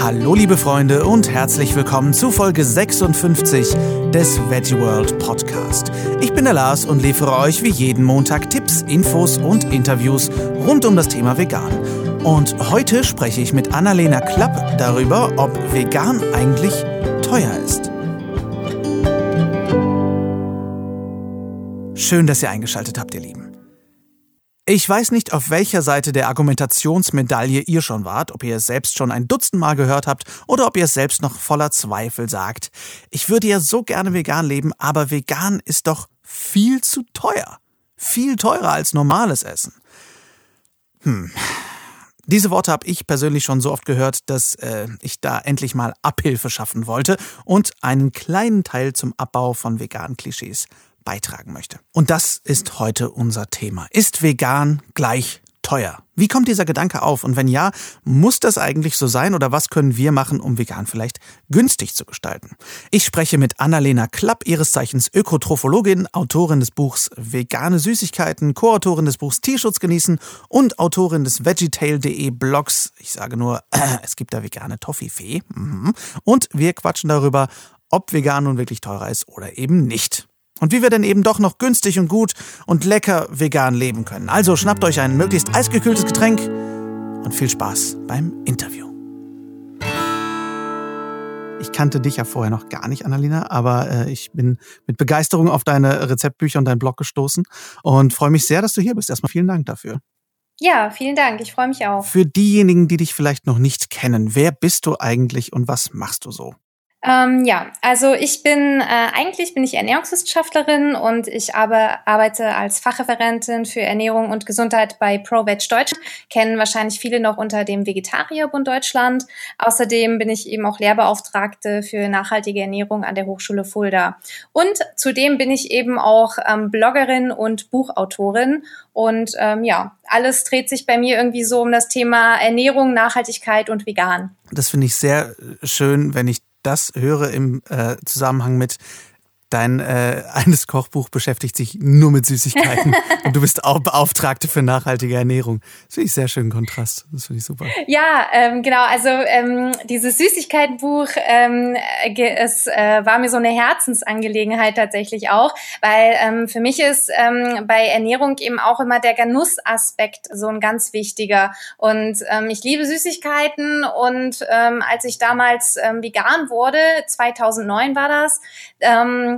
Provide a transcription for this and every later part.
Hallo liebe Freunde und herzlich willkommen zu Folge 56 des Veggie World Podcast. Ich bin der Lars und liefere euch wie jeden Montag Tipps, Infos und Interviews rund um das Thema Vegan. Und heute spreche ich mit Annalena Klapp darüber, ob vegan eigentlich teuer ist. Schön, dass ihr eingeschaltet habt, ihr Lieben. Ich weiß nicht, auf welcher Seite der Argumentationsmedaille ihr schon wart, ob ihr es selbst schon ein Dutzend Mal gehört habt oder ob ihr es selbst noch voller Zweifel sagt. Ich würde ja so gerne vegan leben, aber vegan ist doch viel zu teuer. Viel teurer als normales Essen. Hm. Diese Worte habe ich persönlich schon so oft gehört, dass äh, ich da endlich mal Abhilfe schaffen wollte und einen kleinen Teil zum Abbau von veganen Klischees beitragen möchte. Und das ist heute unser Thema. Ist vegan gleich teuer? Wie kommt dieser Gedanke auf? Und wenn ja, muss das eigentlich so sein oder was können wir machen, um vegan vielleicht günstig zu gestalten? Ich spreche mit Annalena Klapp, ihres Zeichens Ökotrophologin, Autorin des Buchs Vegane Süßigkeiten, Co-Autorin des Buchs Tierschutz genießen und Autorin des Vegetail.de Blogs. Ich sage nur, es gibt da vegane Toffifee. Mhm. Und wir quatschen darüber, ob vegan nun wirklich teurer ist oder eben nicht und wie wir denn eben doch noch günstig und gut und lecker vegan leben können. Also schnappt euch ein möglichst eisgekühltes Getränk und viel Spaß beim Interview. Ich kannte dich ja vorher noch gar nicht, Annalena, aber äh, ich bin mit Begeisterung auf deine Rezeptbücher und deinen Blog gestoßen und freue mich sehr, dass du hier bist. Erstmal vielen Dank dafür. Ja, vielen Dank. Ich freue mich auch. Für diejenigen, die dich vielleicht noch nicht kennen, wer bist du eigentlich und was machst du so? Ähm, ja, also ich bin, äh, eigentlich bin ich Ernährungswissenschaftlerin und ich aber, arbeite als Fachreferentin für Ernährung und Gesundheit bei ProVeg Deutschland. Kennen wahrscheinlich viele noch unter dem Vegetarierbund Deutschland. Außerdem bin ich eben auch Lehrbeauftragte für nachhaltige Ernährung an der Hochschule Fulda. Und zudem bin ich eben auch ähm, Bloggerin und Buchautorin. Und ähm, ja, alles dreht sich bei mir irgendwie so um das Thema Ernährung, Nachhaltigkeit und vegan. Das finde ich sehr schön, wenn ich das höre im äh, Zusammenhang mit Dein äh, eines Kochbuch beschäftigt sich nur mit Süßigkeiten und du bist auch Beauftragte für nachhaltige Ernährung. Das finde ich sehr schönen Kontrast. Das finde ich super. Ja, ähm, genau. Also ähm, dieses Süßigkeitenbuch, ähm, es äh, war mir so eine Herzensangelegenheit tatsächlich auch, weil ähm, für mich ist ähm, bei Ernährung eben auch immer der Genussaspekt so ein ganz wichtiger. Und ähm, ich liebe Süßigkeiten und ähm, als ich damals ähm, vegan wurde, 2009 war das, ähm,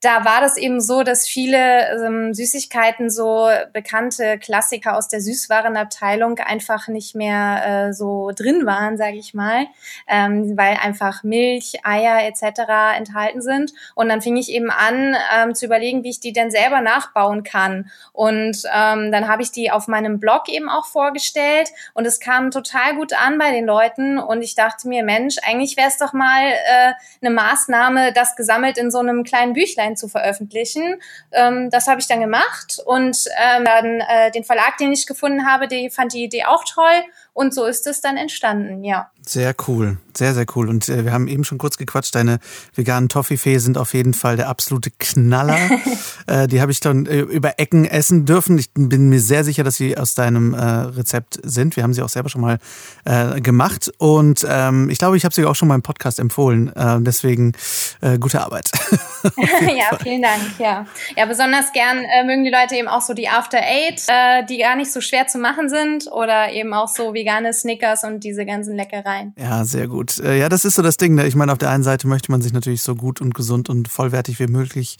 da war das eben so, dass viele ähm, Süßigkeiten, so bekannte Klassiker aus der Süßwarenabteilung einfach nicht mehr äh, so drin waren, sage ich mal, ähm, weil einfach Milch, Eier etc. enthalten sind. Und dann fing ich eben an ähm, zu überlegen, wie ich die denn selber nachbauen kann. Und ähm, dann habe ich die auf meinem Blog eben auch vorgestellt und es kam total gut an bei den Leuten. Und ich dachte mir, Mensch, eigentlich wäre es doch mal äh, eine Maßnahme, das gesammelt in so einem kleinen Büchlein online zu veröffentlichen. Ähm, das habe ich dann gemacht und ähm, dann äh, den Verlag, den ich gefunden habe, der fand die Idee auch toll und so ist es dann entstanden, ja. Sehr cool, sehr, sehr cool. Und äh, wir haben eben schon kurz gequatscht, deine veganen Toffifee sind auf jeden Fall der absolute Knaller. äh, die habe ich dann äh, über Ecken essen dürfen. Ich bin mir sehr sicher, dass sie aus deinem äh, Rezept sind. Wir haben sie auch selber schon mal äh, gemacht. Und ähm, ich glaube, ich habe sie auch schon mal im Podcast empfohlen. Äh, deswegen äh, gute Arbeit. ja, Fall. vielen Dank. Ja, ja besonders gern mögen die Leute eben auch so die After Eight, die gar nicht so schwer zu machen sind. Oder eben auch so vegane Snickers und diese ganzen Leckereien sein. Ja, sehr gut. Äh, ja, das ist so das Ding. Ne? Ich meine, auf der einen Seite möchte man sich natürlich so gut und gesund und vollwertig wie möglich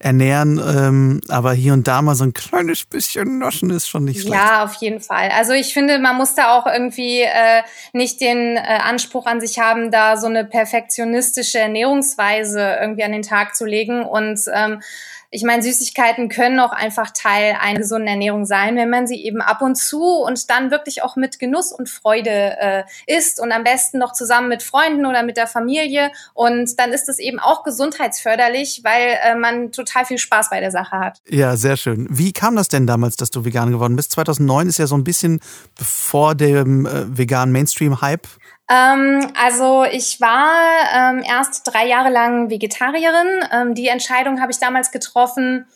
ernähren, ähm, aber hier und da mal so ein kleines bisschen noschen ist schon nicht schlecht. Ja, auf jeden Fall. Also ich finde, man muss da auch irgendwie äh, nicht den äh, Anspruch an sich haben, da so eine perfektionistische Ernährungsweise irgendwie an den Tag zu legen und ähm, ich meine, Süßigkeiten können auch einfach Teil einer gesunden Ernährung sein, wenn man sie eben ab und zu und dann wirklich auch mit Genuss und Freude äh, isst und am besten noch zusammen mit Freunden oder mit der Familie. Und dann ist es eben auch gesundheitsförderlich, weil äh, man total viel Spaß bei der Sache hat. Ja, sehr schön. Wie kam das denn damals, dass du vegan geworden bist? 2009 ist ja so ein bisschen bevor dem äh, veganen Mainstream-Hype ähm, also ich war ähm, erst drei Jahre lang Vegetarierin. Ähm, die Entscheidung habe ich damals getroffen,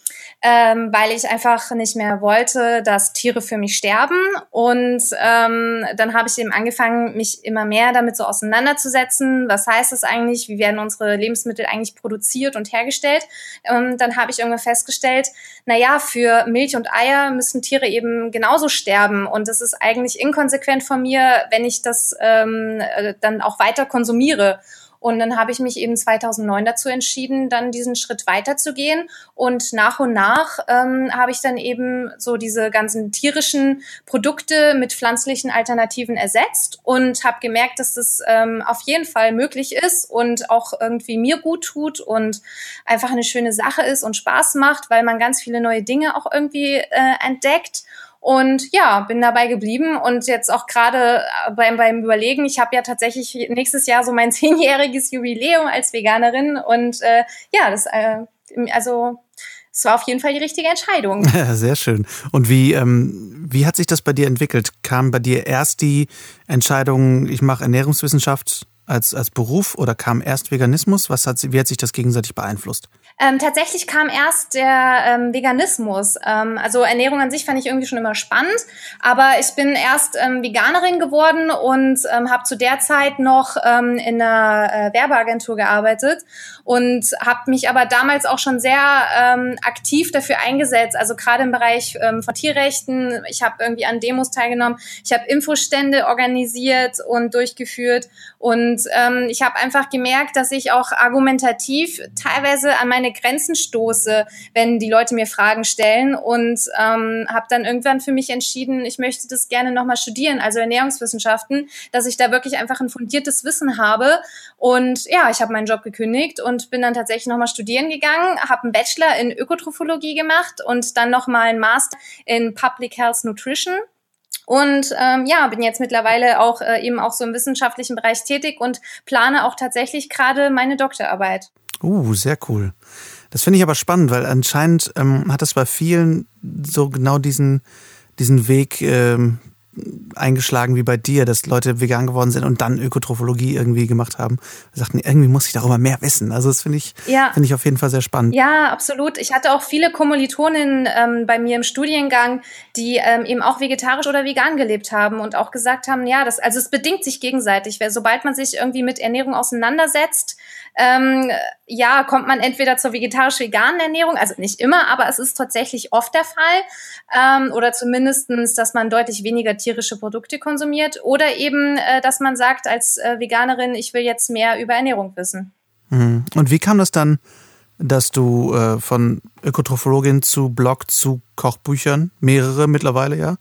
ähm, weil ich einfach nicht mehr wollte, dass Tiere für mich sterben. Und ähm, dann habe ich eben angefangen, mich immer mehr damit so auseinanderzusetzen. Was heißt das eigentlich? Wie werden unsere Lebensmittel eigentlich produziert und hergestellt? Und dann habe ich irgendwann festgestellt, na ja, für Milch und Eier müssen Tiere eben genauso sterben. Und das ist eigentlich inkonsequent von mir, wenn ich das ähm, äh, dann auch weiter konsumiere. Und dann habe ich mich eben 2009 dazu entschieden, dann diesen Schritt weiterzugehen. Und nach und nach ähm, habe ich dann eben so diese ganzen tierischen Produkte mit pflanzlichen Alternativen ersetzt und habe gemerkt, dass das ähm, auf jeden Fall möglich ist und auch irgendwie mir gut tut und einfach eine schöne Sache ist und Spaß macht, weil man ganz viele neue Dinge auch irgendwie äh, entdeckt. Und ja, bin dabei geblieben und jetzt auch gerade äh, beim, beim Überlegen, ich habe ja tatsächlich nächstes Jahr so mein zehnjähriges Jubiläum als Veganerin und äh, ja, das äh, also es war auf jeden Fall die richtige Entscheidung. Ja, sehr schön. Und wie, ähm, wie hat sich das bei dir entwickelt? Kam bei dir erst die Entscheidung, ich mache Ernährungswissenschaft als, als Beruf oder kam erst Veganismus? Was hat, wie hat sich das gegenseitig beeinflusst? Ähm, tatsächlich kam erst der ähm, Veganismus. Ähm, also Ernährung an sich fand ich irgendwie schon immer spannend, aber ich bin erst ähm, Veganerin geworden und ähm, habe zu der Zeit noch ähm, in einer äh, Werbeagentur gearbeitet und habe mich aber damals auch schon sehr ähm, aktiv dafür eingesetzt. Also gerade im Bereich ähm, von Tierrechten. Ich habe irgendwie an Demos teilgenommen. Ich habe Infostände organisiert und durchgeführt und ähm, ich habe einfach gemerkt, dass ich auch argumentativ teilweise an meine Grenzen stoße, wenn die Leute mir Fragen stellen und ähm, habe dann irgendwann für mich entschieden, ich möchte das gerne nochmal studieren, also Ernährungswissenschaften, dass ich da wirklich einfach ein fundiertes Wissen habe. Und ja, ich habe meinen Job gekündigt und bin dann tatsächlich nochmal studieren gegangen, habe einen Bachelor in Ökotrophologie gemacht und dann nochmal einen Master in Public Health Nutrition und ähm, ja, bin jetzt mittlerweile auch äh, eben auch so im wissenschaftlichen Bereich tätig und plane auch tatsächlich gerade meine Doktorarbeit. Uh, sehr cool. Das finde ich aber spannend, weil anscheinend ähm, hat das bei vielen so genau diesen, diesen Weg ähm, eingeschlagen wie bei dir, dass Leute vegan geworden sind und dann Ökotrophologie irgendwie gemacht haben. Wir sagten, irgendwie muss ich darüber mehr wissen. Also das finde ich, ja. finde ich auf jeden Fall sehr spannend. Ja, absolut. Ich hatte auch viele Kommilitoninnen ähm, bei mir im Studiengang, die ähm, eben auch vegetarisch oder vegan gelebt haben und auch gesagt haben, ja, das, also es bedingt sich gegenseitig. Weil sobald man sich irgendwie mit Ernährung auseinandersetzt, ähm, ja, kommt man entweder zur vegetarisch-veganen Ernährung, also nicht immer, aber es ist tatsächlich oft der Fall, ähm, oder zumindestens, dass man deutlich weniger tierische Produkte konsumiert, oder eben, äh, dass man sagt als äh, Veganerin, ich will jetzt mehr über Ernährung wissen. Mhm. Und wie kam das dann, dass du äh, von Ökotrophologin zu Blog zu Kochbüchern, mehrere mittlerweile ja,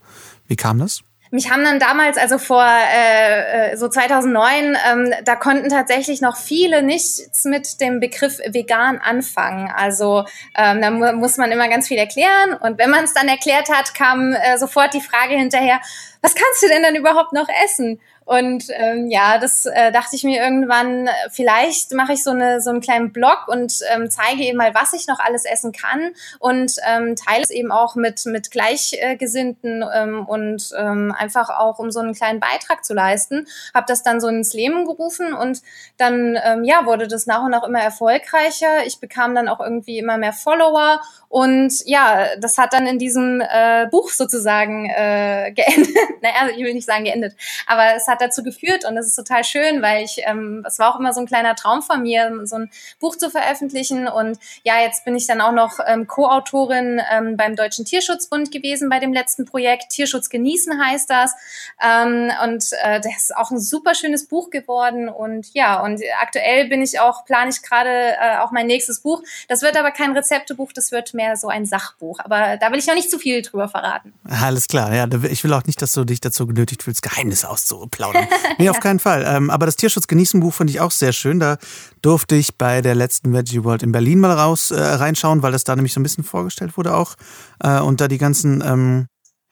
wie kam das? Mich haben dann damals, also vor äh, äh so 2009, ähm, da konnten tatsächlich noch viele nichts mit dem Begriff vegan anfangen. Also ähm, da mu muss man immer ganz viel erklären. Und wenn man es dann erklärt hat, kam äh, sofort die Frage hinterher, was kannst du denn dann überhaupt noch essen? Und ähm, ja, das äh, dachte ich mir irgendwann, vielleicht mache ich so, eine, so einen kleinen Blog und ähm, zeige eben mal, was ich noch alles essen kann und ähm, teile es eben auch mit, mit Gleichgesinnten ähm, und ähm, einfach auch, um so einen kleinen Beitrag zu leisten. Habe das dann so ins Leben gerufen und dann ähm, ja, wurde das nach und nach immer erfolgreicher. Ich bekam dann auch irgendwie immer mehr Follower und ja, das hat dann in diesem äh, Buch sozusagen äh, geendet. naja, ich will nicht sagen geendet, aber es hat dazu geführt und das ist total schön, weil ich, ähm, es war auch immer so ein kleiner Traum von mir, so ein Buch zu veröffentlichen und ja, jetzt bin ich dann auch noch ähm, Co-Autorin ähm, beim Deutschen Tierschutzbund gewesen bei dem letzten Projekt. Tierschutz genießen heißt das ähm, und äh, das ist auch ein super schönes Buch geworden und ja, und aktuell bin ich auch, plane ich gerade äh, auch mein nächstes Buch. Das wird aber kein Rezeptebuch, das wird mehr so ein Sachbuch, aber da will ich noch nicht zu viel drüber verraten. Alles klar, ja, ich will auch nicht, dass du dich dazu genötigt fühlst, Geheimnisse auszuplaudern plaudern. Nee, auf keinen Fall. Ähm, aber das Tierschutz genießen Buch finde ich auch sehr schön. Da durfte ich bei der letzten Veggie World in Berlin mal raus äh, reinschauen, weil das da nämlich so ein bisschen vorgestellt wurde auch. Äh, und da die ganzen ähm,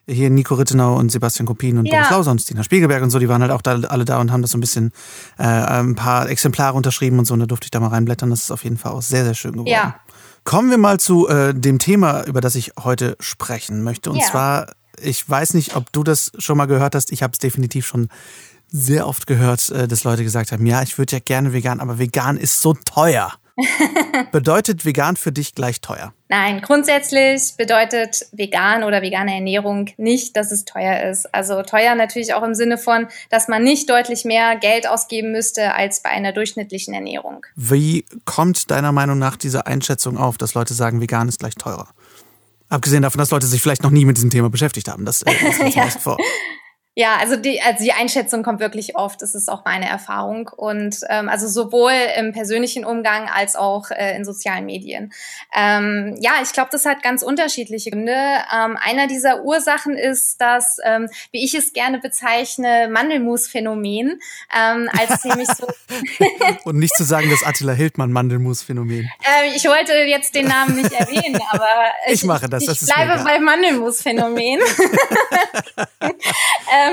hier Nico Rittenau und Sebastian Kopin und ja. Boris Lauser und Stina Spiegelberg und so, die waren halt auch da, alle da und haben das so ein bisschen äh, ein paar Exemplare unterschrieben und so. Und da durfte ich da mal reinblättern. Das ist auf jeden Fall auch sehr, sehr schön geworden. Ja. Kommen wir mal zu äh, dem Thema, über das ich heute sprechen möchte. Und ja. zwar ich weiß nicht, ob du das schon mal gehört hast. Ich habe es definitiv schon sehr oft gehört, äh, dass Leute gesagt haben, ja, ich würde ja gerne vegan, aber vegan ist so teuer. Bedeutet vegan für dich gleich teuer? Nein, grundsätzlich bedeutet vegan oder vegane Ernährung nicht, dass es teuer ist. Also teuer natürlich auch im Sinne von, dass man nicht deutlich mehr Geld ausgeben müsste als bei einer durchschnittlichen Ernährung. Wie kommt deiner Meinung nach diese Einschätzung auf, dass Leute sagen, vegan ist gleich teurer? Abgesehen davon, dass Leute sich vielleicht noch nie mit diesem Thema beschäftigt haben. Das, äh, das ja. vor. Ja, also die, also die Einschätzung kommt wirklich oft. Das ist auch meine Erfahrung. Und ähm, also sowohl im persönlichen Umgang als auch äh, in sozialen Medien. Ähm, ja, ich glaube, das hat ganz unterschiedliche Gründe. Ähm, einer dieser Ursachen ist das, ähm, wie ich es gerne bezeichne, Mandelmus-Phänomen. Ähm, als nämlich so Und nicht zu sagen, das Attila Hildmann Mandelmus-Phänomen. Äh, ich wollte jetzt den Namen nicht erwähnen, aber ich, ich mache das. Ich, das ich bleibe beim Mandelmus-Phänomen. ähm,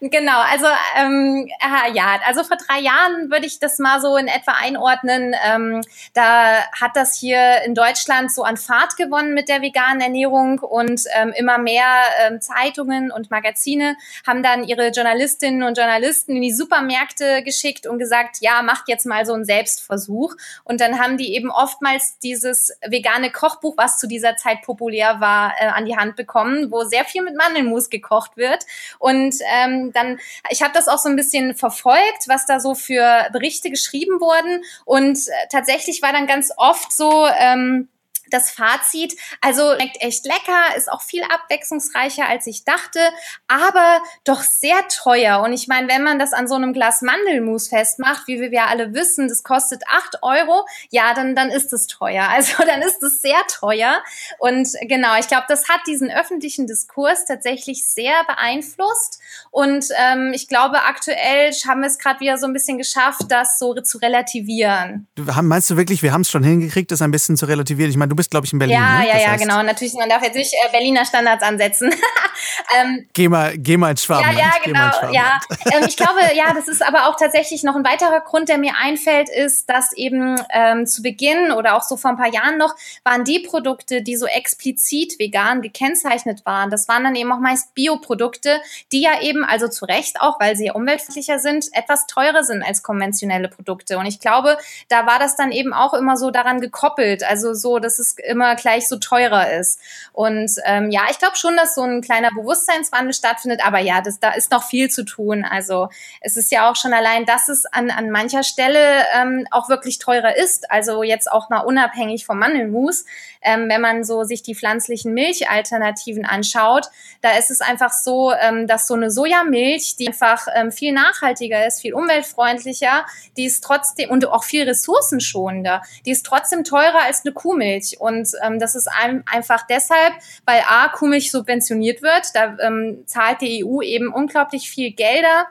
genau, also ähm, ja, also vor drei Jahren würde ich das mal so in etwa einordnen. Ähm, da hat das hier in Deutschland so an Fahrt gewonnen mit der veganen Ernährung und ähm, immer mehr ähm, Zeitungen und Magazine haben dann ihre Journalistinnen und Journalisten in die Supermärkte geschickt und gesagt, ja, macht jetzt mal so einen Selbstversuch. Und dann haben die eben oftmals dieses vegane Kochbuch, was zu dieser Zeit populär war, äh, an die Hand bekommen, wo sehr viel mit Mandelmus gekocht wird. Und ähm, dann, ich habe das auch so ein bisschen verfolgt, was da so für Berichte geschrieben wurden. Und äh, tatsächlich war dann ganz oft so, ähm, das Fazit, also schmeckt echt lecker, ist auch viel abwechslungsreicher, als ich dachte, aber doch sehr teuer. Und ich meine, wenn man das an so einem Glas Mandelmus festmacht, wie wir ja alle wissen, das kostet acht Euro, ja, dann, dann ist es teuer. Also dann ist es sehr teuer. Und genau, ich glaube, das hat diesen öffentlichen Diskurs tatsächlich sehr beeinflusst. Und ähm, ich glaube, aktuell haben wir es gerade wieder so ein bisschen geschafft, das so zu relativieren. Du, meinst du wirklich, wir haben es schon hingekriegt, das ein bisschen zu relativieren? Ich meine, bist, glaube ich, in Berlin. Ja, ne? ja, das ja, heißt, genau. Natürlich, man darf jetzt nicht äh, Berliner Standards ansetzen. ähm, geh mal, geh mal ins Schwabenland. Ja, ja, genau. Ja, ähm, ich glaube, ja, das ist aber auch tatsächlich noch ein weiterer Grund, der mir einfällt, ist, dass eben ähm, zu Beginn oder auch so vor ein paar Jahren noch waren die Produkte, die so explizit vegan gekennzeichnet waren. Das waren dann eben auch meist Bioprodukte, die ja eben, also zu Recht auch, weil sie umweltfreundlicher sind, etwas teurer sind als konventionelle Produkte. Und ich glaube, da war das dann eben auch immer so daran gekoppelt. Also so, dass es es immer gleich so teurer ist. Und ähm, ja, ich glaube schon, dass so ein kleiner Bewusstseinswandel stattfindet, aber ja, das, da ist noch viel zu tun. Also es ist ja auch schon allein, dass es an, an mancher Stelle ähm, auch wirklich teurer ist. Also jetzt auch mal unabhängig vom Mandelmus, ähm, wenn man so sich die pflanzlichen Milchalternativen anschaut, da ist es einfach so, ähm, dass so eine Sojamilch, die einfach ähm, viel nachhaltiger ist, viel umweltfreundlicher, die ist trotzdem und auch viel ressourcenschonender, die ist trotzdem teurer als eine Kuhmilch. Und ähm, das ist ein, einfach deshalb, weil A, Kuhmilch subventioniert wird. Da ähm, zahlt die EU eben unglaublich viel Gelder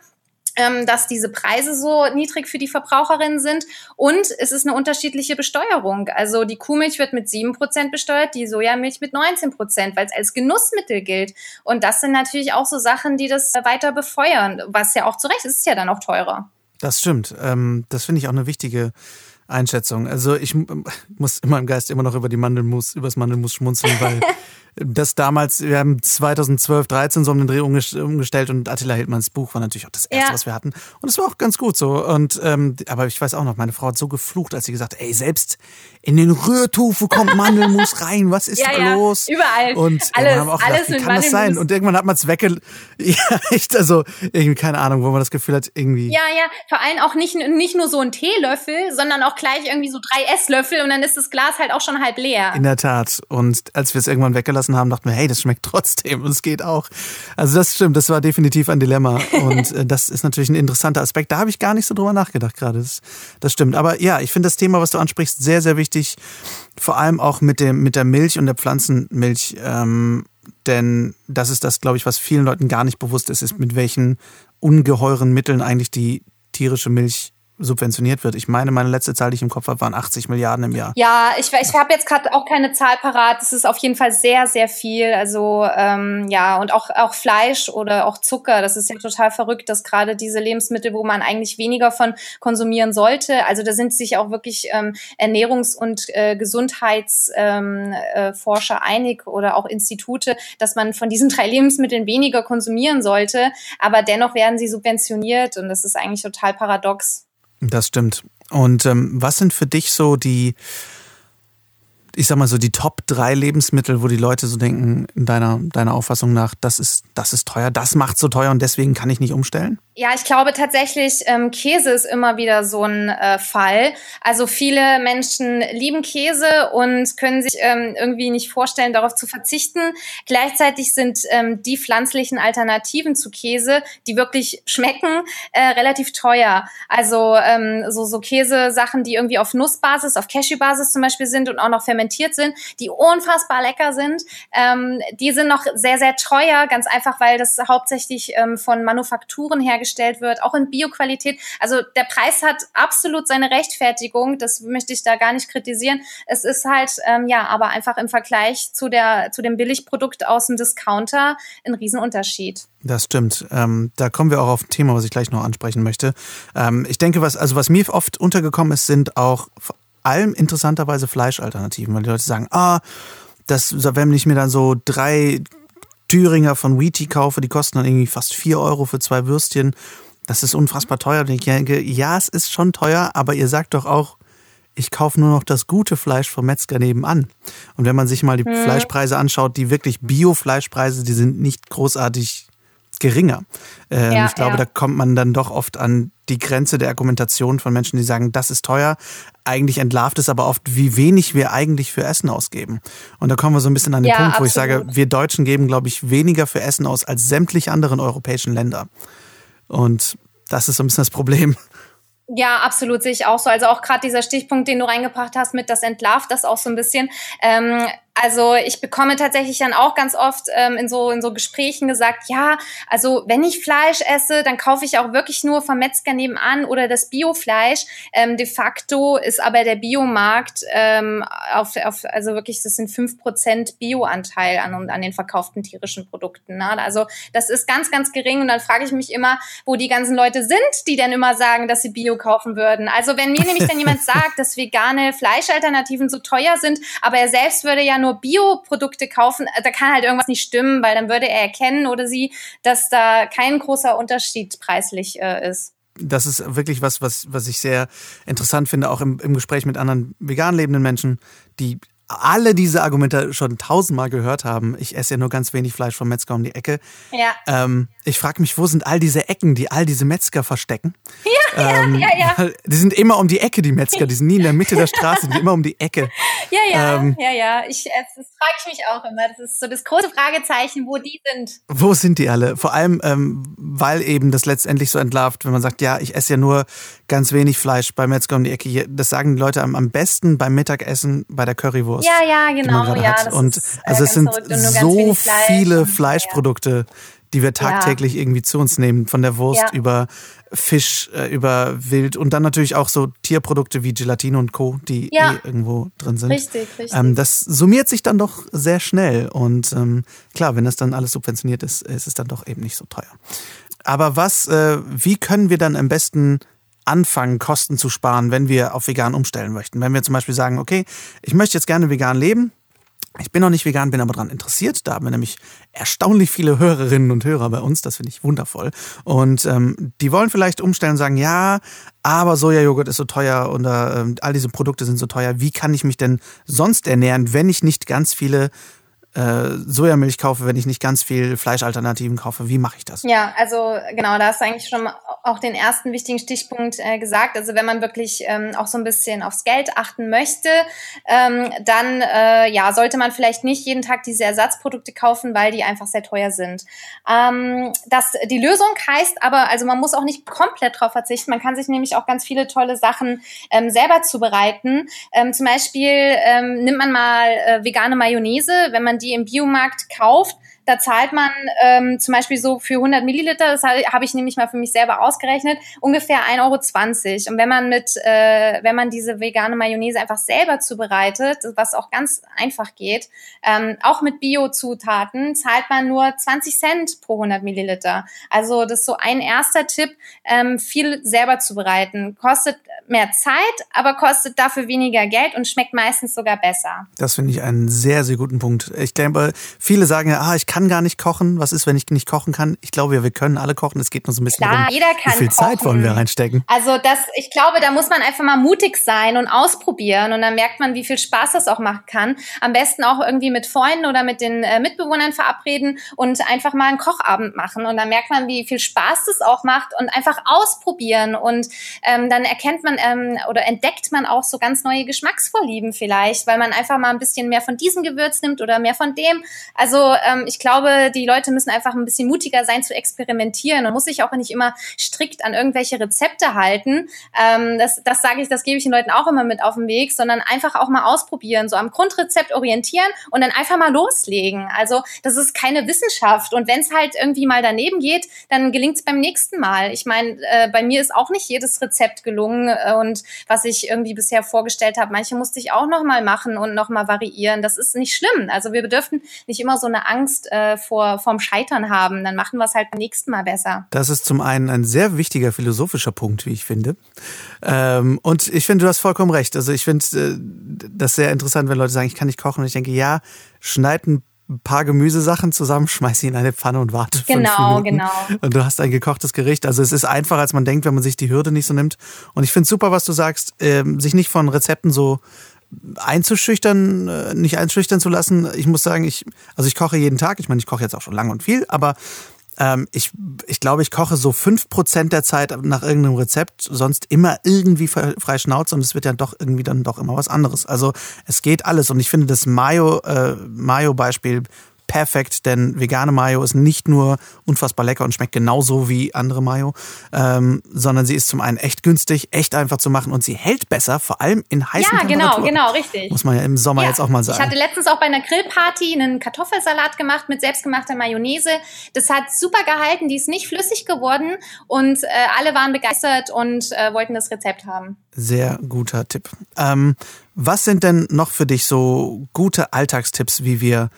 ähm, dass diese Preise so niedrig für die Verbraucherinnen sind. Und es ist eine unterschiedliche Besteuerung. Also die Kuhmilch wird mit sieben Prozent besteuert, die Sojamilch mit 19 Prozent, weil es als Genussmittel gilt. Und das sind natürlich auch so Sachen, die das weiter befeuern, was ja auch zu Recht ist, ist ja dann auch teurer. Das stimmt. Ähm, das finde ich auch eine wichtige Einschätzung. Also ich muss in meinem Geist immer noch über die Mandelmus, über das Mandelmus schmunzeln, weil das damals, wir haben 2012, 13 so um den Dreh umgestellt und Attila Hildmanns Buch war natürlich auch das erste, ja. was wir hatten. Und es war auch ganz gut so. Und ähm, aber ich weiß auch noch, meine Frau hat so geflucht, als sie gesagt hat, ey, selbst in den Rührtofu kommt Mandelmus rein. Was ist ja, da ja. los? Überall. Und alles, haben auch gedacht, wie kann das sein? Und irgendwann hat man es wegge... Ja, echt, also irgendwie keine Ahnung, wo man das Gefühl hat, irgendwie... Ja, ja, vor allem auch nicht, nicht nur so ein Teelöffel, sondern auch gleich irgendwie so drei Esslöffel und dann ist das Glas halt auch schon halb leer. In der Tat. Und als wir es irgendwann weggelassen haben, dachten wir, hey, das schmeckt trotzdem und es geht auch. Also das stimmt, das war definitiv ein Dilemma. Und äh, das ist natürlich ein interessanter Aspekt. Da habe ich gar nicht so drüber nachgedacht gerade. Das, das stimmt. Aber ja, ich finde das Thema, was du ansprichst, sehr, sehr wichtig. Vor allem auch mit, dem, mit der Milch und der Pflanzenmilch. Ähm, denn das ist das, glaube ich, was vielen Leuten gar nicht bewusst ist, ist mit welchen ungeheuren Mitteln eigentlich die tierische Milch subventioniert wird. Ich meine, meine letzte Zahl, die ich im Kopf habe, waren 80 Milliarden im Jahr. Ja, ich, ich habe jetzt gerade auch keine Zahl parat. Das ist auf jeden Fall sehr, sehr viel. Also ähm, ja, und auch, auch Fleisch oder auch Zucker. Das ist ja total verrückt, dass gerade diese Lebensmittel, wo man eigentlich weniger von konsumieren sollte, also da sind sich auch wirklich ähm, Ernährungs- und äh, Gesundheitsforscher ähm, äh, einig oder auch Institute, dass man von diesen drei Lebensmitteln weniger konsumieren sollte. Aber dennoch werden sie subventioniert und das ist eigentlich total paradox. Das stimmt. Und ähm, was sind für dich so die, ich sag mal so, die Top drei Lebensmittel, wo die Leute so denken, in deiner, deiner Auffassung nach, das ist, das ist teuer, das macht so teuer und deswegen kann ich nicht umstellen? Ja, ich glaube tatsächlich, ähm, Käse ist immer wieder so ein äh, Fall. Also viele Menschen lieben Käse und können sich ähm, irgendwie nicht vorstellen, darauf zu verzichten. Gleichzeitig sind ähm, die pflanzlichen Alternativen zu Käse, die wirklich schmecken, äh, relativ teuer. Also ähm, so, so Käsesachen, die irgendwie auf Nussbasis, auf Cashewbasis zum Beispiel sind und auch noch fermentiert sind, die unfassbar lecker sind, ähm, die sind noch sehr, sehr teuer, ganz einfach, weil das hauptsächlich ähm, von Manufakturen hergestellt wird, auch in Bioqualität. Also der Preis hat absolut seine Rechtfertigung, das möchte ich da gar nicht kritisieren. Es ist halt, ähm, ja, aber einfach im Vergleich zu, der, zu dem Billigprodukt aus dem Discounter ein Riesenunterschied. Das stimmt. Ähm, da kommen wir auch auf ein Thema, was ich gleich noch ansprechen möchte. Ähm, ich denke, was, also was mir oft untergekommen ist, sind auch allem interessanterweise Fleischalternativen, weil die Leute sagen, ah, das, wenn ich mir dann so drei Thüringer von Wheaty kaufe, die kosten dann irgendwie fast vier Euro für zwei Würstchen. Das ist unfassbar teuer. Und ich denke, ja, es ist schon teuer, aber ihr sagt doch auch, ich kaufe nur noch das gute Fleisch vom Metzger nebenan. Und wenn man sich mal die hm. Fleischpreise anschaut, die wirklich Bio-Fleischpreise, die sind nicht großartig geringer. Ähm, ja, ich glaube, ja. da kommt man dann doch oft an die Grenze der Argumentation von Menschen, die sagen, das ist teuer. Eigentlich entlarvt es aber oft, wie wenig wir eigentlich für Essen ausgeben. Und da kommen wir so ein bisschen an den ja, Punkt, wo absolut. ich sage, wir Deutschen geben, glaube ich, weniger für Essen aus als sämtliche anderen europäischen Länder. Und das ist so ein bisschen das Problem. Ja, absolut sehe ich auch so. Also auch gerade dieser Stichpunkt, den du reingebracht hast mit das entlarvt das auch so ein bisschen. Ähm, also ich bekomme tatsächlich dann auch ganz oft ähm, in so in so Gesprächen gesagt, ja, also wenn ich Fleisch esse, dann kaufe ich auch wirklich nur vom Metzger nebenan oder das Biofleisch. Ähm, de facto ist aber der Biomarkt ähm, auf, auf also wirklich das sind fünf Prozent Bioanteil an an den verkauften tierischen Produkten. Ne? Also das ist ganz ganz gering und dann frage ich mich immer, wo die ganzen Leute sind, die dann immer sagen, dass sie Bio kaufen würden. Also wenn mir nämlich dann jemand sagt, dass vegane Fleischalternativen so teuer sind, aber er selbst würde ja nur nur Bioprodukte kaufen, da kann halt irgendwas nicht stimmen, weil dann würde er erkennen oder sie, dass da kein großer Unterschied preislich äh, ist. Das ist wirklich was, was, was ich sehr interessant finde, auch im, im Gespräch mit anderen vegan lebenden Menschen, die alle diese Argumente schon tausendmal gehört haben. Ich esse ja nur ganz wenig Fleisch vom Metzger um die Ecke. Ja. Ähm, ich frage mich, wo sind all diese Ecken, die all diese Metzger verstecken? Ja, ähm, ja, ja, ja. Die sind immer um die Ecke, die Metzger. Die sind nie in der Mitte der Straße, die sind immer um die Ecke. Ja, ja, ähm, ja, ja. Ich, das frage ich mich auch immer. Das ist so das große Fragezeichen, wo die sind. Wo sind die alle? Vor allem, ähm, weil eben das letztendlich so entlarvt, wenn man sagt, ja, ich esse ja nur ganz wenig Fleisch bei Metzger um die Ecke. Das sagen die Leute am, am besten beim Mittagessen bei der Currywurst. Ja, ja, genau. Ja, und ist, äh, also es sind so viele Fleischprodukte, die wir tagtäglich ja. irgendwie zu uns nehmen, von der Wurst ja. über Fisch, äh, über Wild und dann natürlich auch so Tierprodukte wie Gelatine und Co., die ja. eh irgendwo drin sind. Richtig, richtig. Ähm, das summiert sich dann doch sehr schnell und ähm, klar, wenn das dann alles subventioniert ist, ist es dann doch eben nicht so teuer. Aber was, äh, wie können wir dann am besten anfangen, Kosten zu sparen, wenn wir auf vegan umstellen möchten? Wenn wir zum Beispiel sagen, okay, ich möchte jetzt gerne vegan leben, ich bin noch nicht vegan, bin aber daran interessiert. Da haben wir nämlich erstaunlich viele Hörerinnen und Hörer bei uns. Das finde ich wundervoll. Und ähm, die wollen vielleicht umstellen und sagen, ja, aber Sojajoghurt ist so teuer oder ähm, all diese Produkte sind so teuer. Wie kann ich mich denn sonst ernähren, wenn ich nicht ganz viele äh, Sojamilch kaufe, wenn ich nicht ganz viel Fleischalternativen kaufe? Wie mache ich das? Ja, also genau, da hast du eigentlich schon auch den ersten wichtigen Stichpunkt äh, gesagt. Also wenn man wirklich ähm, auch so ein bisschen aufs Geld achten möchte, ähm, dann äh, ja sollte man vielleicht nicht jeden Tag diese Ersatzprodukte kaufen, weil die einfach sehr teuer sind. Ähm, das die Lösung heißt aber, also man muss auch nicht komplett drauf verzichten. Man kann sich nämlich auch ganz viele tolle Sachen ähm, selber zubereiten. Ähm, zum Beispiel ähm, nimmt man mal äh, vegane Mayonnaise, wenn man die die im Biomarkt kauft, da zahlt man ähm, zum Beispiel so für 100 Milliliter, das habe ich nämlich mal für mich selber ausgerechnet, ungefähr 1,20 Euro. Und wenn man mit, äh, wenn man diese vegane Mayonnaise einfach selber zubereitet, was auch ganz einfach geht, ähm, auch mit Bio-Zutaten, zahlt man nur 20 Cent pro 100 Milliliter. Also das ist so ein erster Tipp, ähm, viel selber zubereiten. Kostet mehr Zeit, aber kostet dafür weniger Geld und schmeckt meistens sogar besser. Das finde ich einen sehr, sehr guten Punkt. Ich glaube, viele sagen ja, ah, ich kann kann gar nicht kochen. Was ist, wenn ich nicht kochen kann? Ich glaube ja, wir können alle kochen. Es geht nur so ein bisschen Klar, darum, jeder kann wie viel kochen. Zeit wollen wir reinstecken. Also das, ich glaube, da muss man einfach mal mutig sein und ausprobieren und dann merkt man, wie viel Spaß das auch machen kann. Am besten auch irgendwie mit Freunden oder mit den äh, Mitbewohnern verabreden und einfach mal einen Kochabend machen und dann merkt man, wie viel Spaß das auch macht und einfach ausprobieren und ähm, dann erkennt man ähm, oder entdeckt man auch so ganz neue Geschmacksvorlieben vielleicht, weil man einfach mal ein bisschen mehr von diesem Gewürz nimmt oder mehr von dem. Also ähm, ich glaube, die Leute müssen einfach ein bisschen mutiger sein zu experimentieren und muss sich auch nicht immer strikt an irgendwelche Rezepte halten. Ähm, das das sage ich, das gebe ich den Leuten auch immer mit auf den Weg, sondern einfach auch mal ausprobieren, so am Grundrezept orientieren und dann einfach mal loslegen. Also das ist keine Wissenschaft und wenn es halt irgendwie mal daneben geht, dann gelingt es beim nächsten Mal. Ich meine, äh, bei mir ist auch nicht jedes Rezept gelungen äh, und was ich irgendwie bisher vorgestellt habe, manche musste ich auch noch mal machen und noch mal variieren. Das ist nicht schlimm. Also wir dürfen nicht immer so eine Angst äh, vor vorm Scheitern haben. Dann machen wir es halt beim nächsten Mal besser. Das ist zum einen ein sehr wichtiger philosophischer Punkt, wie ich finde. Ähm, und ich finde, du hast vollkommen recht. Also ich finde äh, das sehr interessant, wenn Leute sagen, ich kann nicht kochen. Und ich denke, ja, schneid ein paar Gemüsesachen zusammen, schmeiß sie in eine Pfanne und warte Genau, fünf Minuten. genau. Und du hast ein gekochtes Gericht. Also es ist einfacher, als man denkt, wenn man sich die Hürde nicht so nimmt. Und ich finde super, was du sagst, ähm, sich nicht von Rezepten so einzuschüchtern, äh, nicht einschüchtern zu lassen. Ich muss sagen, ich, also ich koche jeden Tag. Ich meine, ich koche jetzt auch schon lange und viel, aber ähm, ich, ich glaube, ich koche so fünf Prozent der Zeit nach irgendeinem Rezept, sonst immer irgendwie fre- frei Schnauze und es wird ja doch irgendwie dann doch immer was anderes. Also es geht alles und ich finde das Mayo, äh, Mayo-Beispiel perfekt, denn vegane Mayo ist nicht nur unfassbar lecker und schmeckt genauso wie andere Mayo, ähm, sondern sie ist zum einen echt günstig, echt einfach zu machen und sie hält besser, vor allem in heißen Ja, genau, Temperaturen. genau, richtig. Muss man ja im Sommer Ja, jetzt auch mal sagen. Ich hatte letztens auch bei einer Grillparty einen Kartoffelsalat gemacht mit selbstgemachter Mayonnaise. Das hat super gehalten, die ist nicht flüssig geworden und äh, alle waren begeistert und äh, wollten das Rezept haben. Sehr guter Tipp. Ähm, was sind denn noch für dich so gute Alltagstipps, wie wir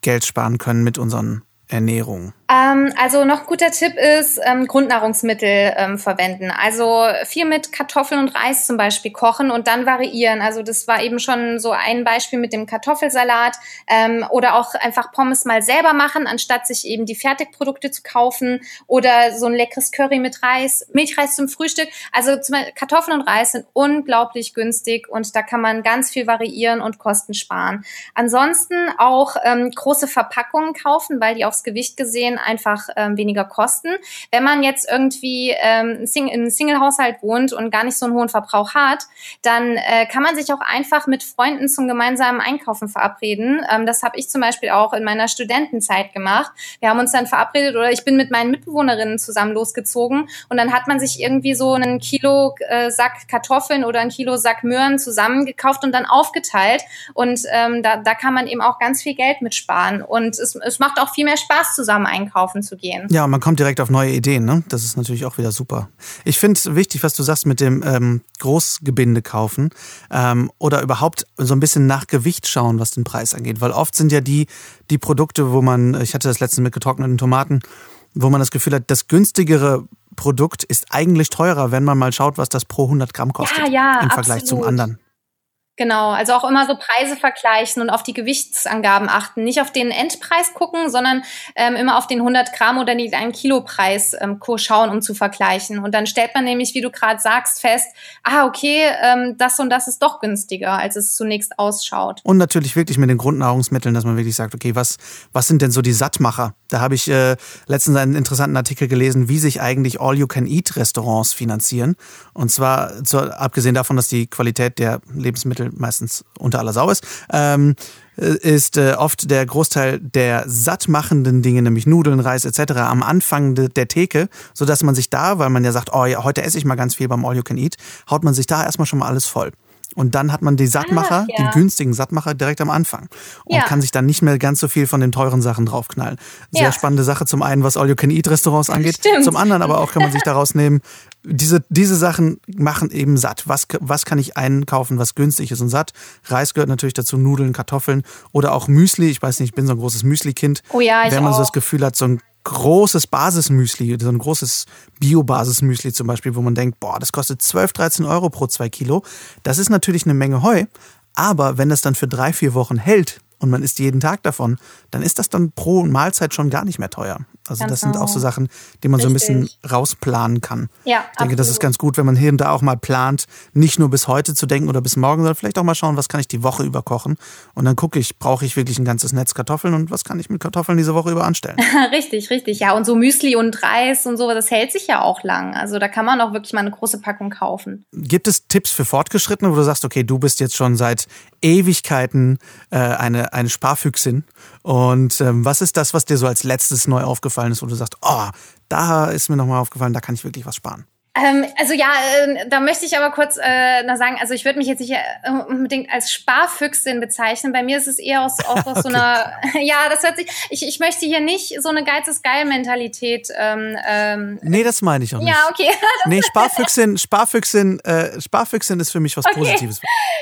Geld sparen können mit unseren Ernährungen? Ähm, also noch guter Tipp ist ähm, Grundnahrungsmittel ähm, verwenden. Also viel mit Kartoffeln und Reis zum Beispiel kochen und dann variieren. Also das war eben schon so ein Beispiel mit dem Kartoffelsalat ähm, oder auch einfach Pommes mal selber machen, anstatt sich eben die Fertigprodukte zu kaufen oder so ein leckeres Curry mit Reis, Milchreis zum Frühstück. Also zum Kartoffeln und Reis sind unglaublich günstig und da kann man ganz viel variieren und Kosten sparen. Ansonsten auch ähm, große Verpackungen kaufen, weil die aufs Gewicht gesehen einfach ähm, weniger kosten. Wenn man jetzt irgendwie ähm, Sing im Single-Haushalt wohnt und gar nicht so einen hohen Verbrauch hat, dann äh, kann man sich auch einfach mit Freunden zum gemeinsamen Einkaufen verabreden. Ähm, das habe ich zum Beispiel auch in meiner Studentenzeit gemacht. Wir haben uns dann verabredet oder ich bin mit meinen Mitbewohnerinnen zusammen losgezogen und dann hat man sich irgendwie so einen Kilo äh, Sack Kartoffeln oder einen Kilo Sack Möhren zusammengekauft und dann aufgeteilt. Und ähm, da, da kann man eben auch ganz viel Geld mitsparen. Und es, es macht auch viel mehr Spaß, zusammen einkaufen zu gehen. Ja, man kommt direkt auf neue Ideen, ne? Das ist natürlich auch wieder super. Ich finde es wichtig, was du sagst mit dem ähm, Großgebinde kaufen ähm, oder überhaupt so ein bisschen nach Gewicht schauen, was den Preis angeht. Weil oft sind ja die, die Produkte, wo man, ich hatte das letzte mit getrockneten Tomaten, wo man das Gefühl hat, das günstigere Produkt ist eigentlich teurer, wenn man mal schaut, was das pro 100 Gramm kostet Ja, ja, im Vergleich zum absolut. anderen. Genau, also auch immer so Preise vergleichen und auf die Gewichtsangaben achten. Nicht auf den Endpreis gucken, sondern ähm, immer auf den 100 Gramm oder den 1 Kilo Preis ähm, schauen, um zu vergleichen. Und dann stellt man nämlich, wie du gerade sagst, fest, ah, okay, ähm, das und das ist doch günstiger, als es zunächst ausschaut. Und natürlich wirklich mit den Grundnahrungsmitteln, dass man wirklich sagt, okay, was, was sind denn so die Sattmacher? Da habe ich äh, letztens einen interessanten Artikel gelesen, wie sich eigentlich All-You-Can-Eat-Restaurants finanzieren. Und zwar, zur, abgesehen davon, dass die Qualität der Lebensmittel meistens unter aller Sau ist, ähm, ist äh, oft der Großteil der sattmachenden Dinge, nämlich Nudeln, Reis etc. am Anfang de, der Theke, so dass man sich da, weil man ja sagt, oh ja, heute esse ich mal ganz viel beim All You Can Eat, haut man sich da erstmal schon mal alles voll. Und dann hat man die Sattmacher, Ah, ja. die günstigen Sattmacher direkt am Anfang. Und Ja. kann sich dann nicht mehr ganz so viel von den teuren Sachen draufknallen. Sehr Ja. spannende Sache zum einen, was All-You-Can-Eat-Restaurants angeht. Stimmt. Zum anderen aber auch kann man sich daraus nehmen, diese, diese Sachen machen eben satt. Was, was kann ich einkaufen, was günstig ist und satt? Reis gehört natürlich dazu, Nudeln, Kartoffeln oder auch Müsli. Ich weiß nicht, ich bin so ein großes Müsli-Kind. Oh ja, ich Wenn man so auch. das Gefühl hat, so ein großes Basismüsli, so ein großes Bio-Basis-Müsli zum Beispiel, wo man denkt, boah, das kostet 12, 13 Euro pro zwei Kilo. Das ist natürlich eine Menge Heu. Aber wenn das dann für drei, vier Wochen hält und man isst jeden Tag davon, dann ist das dann pro Mahlzeit schon gar nicht mehr teuer. Also Ganz das sind auch so genau. Sachen, die man so ein bisschen Richtig. rausplanen kann. Ja, Ich denke, das ist absolut. ganz gut, wenn man hier und da auch mal plant, nicht nur bis heute zu denken oder bis morgen, sondern vielleicht auch mal schauen, was kann ich die Woche über kochen. Und dann gucke ich, brauche ich wirklich ein ganzes Netz Kartoffeln und was kann ich mit Kartoffeln diese Woche über anstellen. Richtig, richtig. Ja, und so Müsli und Reis und so, das hält sich ja auch lang. Also da kann man auch wirklich mal eine große Packung kaufen. Gibt es Tipps für Fortgeschrittene, wo du sagst, okay, du bist jetzt schon seit Ewigkeiten äh, eine, eine Sparfüchsin und ähm, was ist das, was dir so als letztes neu aufgefallen ist, wo du sagst, oh, da ist mir nochmal aufgefallen, da kann ich wirklich was sparen. Ähm, also ja, äh, da möchte ich aber kurz äh, noch sagen, also ich würde mich jetzt nicht äh, unbedingt als Sparfüchsin bezeichnen. Bei mir ist es eher aus, aus, aus so einer, ja, das hört sich, ich, ich möchte hier nicht so eine Geiz ist geil Mentalität. Ähm, ähm, Nee, das meine ich auch nicht. ja, okay. Nee, Sparfüchsin, Sparfüchsin, äh, Sparfüchsin ist für mich was Okay. Positives.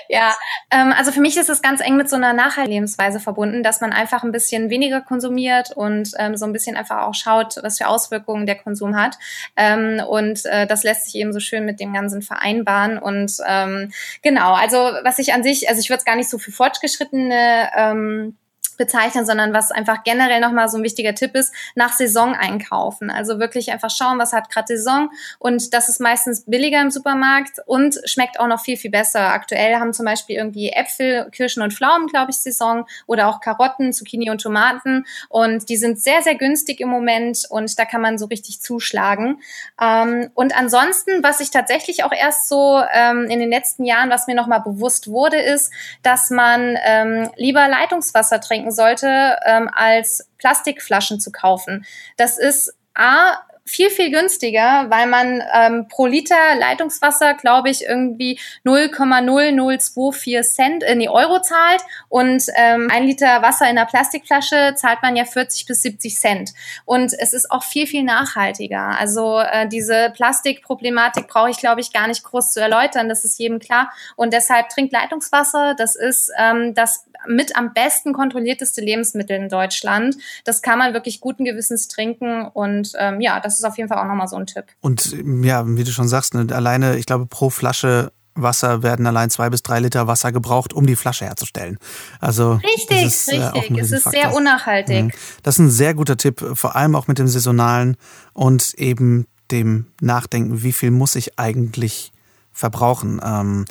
Ja, ähm, also für mich ist es ganz eng mit so einer nachhaltigen Lebensweise verbunden, dass man einfach ein bisschen weniger konsumiert und ähm, so ein bisschen einfach auch schaut, was für Auswirkungen der Konsum hat. Ähm, und äh, das lässt sich eben so schön mit dem Ganzen vereinbaren. Und ähm, genau, also was ich an sich, also ich würde es gar nicht so für fortgeschrittene ähm, bezeichnen, sondern was einfach generell nochmal so ein wichtiger Tipp ist, nach Saison einkaufen. Also wirklich einfach schauen, was hat gerade Saison und das ist meistens billiger im Supermarkt und schmeckt auch noch viel, viel besser. Aktuell haben zum Beispiel irgendwie Äpfel, Kirschen und Pflaumen, glaube ich, Saison oder auch Karotten, Zucchini und Tomaten und die sind sehr, sehr günstig im Moment und da kann man so richtig zuschlagen. Ähm, und ansonsten, was ich tatsächlich auch erst so ähm, in den letzten Jahren, was mir nochmal bewusst wurde, ist, dass man ähm, lieber Leitungswasser trinken sollte, ähm, als Plastikflaschen zu kaufen. Das ist A, viel, viel günstiger, weil man ähm, pro Liter Leitungswasser, glaube ich, irgendwie 0,0024 Cent in die Euro zahlt und ähm, ein Liter Wasser in einer Plastikflasche zahlt man ja 40 bis 70 Cent. Und es ist auch viel, viel nachhaltiger. Also äh, diese Plastikproblematik brauche ich, glaube ich, gar nicht groß zu erläutern. Das ist jedem klar. Und deshalb trinkt Leitungswasser. Das ist ähm, das mit am besten kontrollierteste Lebensmittel in Deutschland. Das kann man wirklich guten Gewissens trinken. Und ähm, ja, das ist auf jeden Fall auch nochmal so ein Tipp. Und ja, wie du schon sagst, ne, alleine, ich glaube, pro Flasche Wasser werden allein zwei bis drei Liter Wasser gebraucht, um die Flasche herzustellen. Also Richtig, das ist, äh, richtig. ein es ist sehr unnachhaltig. Mhm. Das ist ein sehr guter Tipp, vor allem auch mit dem Saisonalen und eben dem Nachdenken, wie viel muss ich eigentlich verbrauchen. Ähm,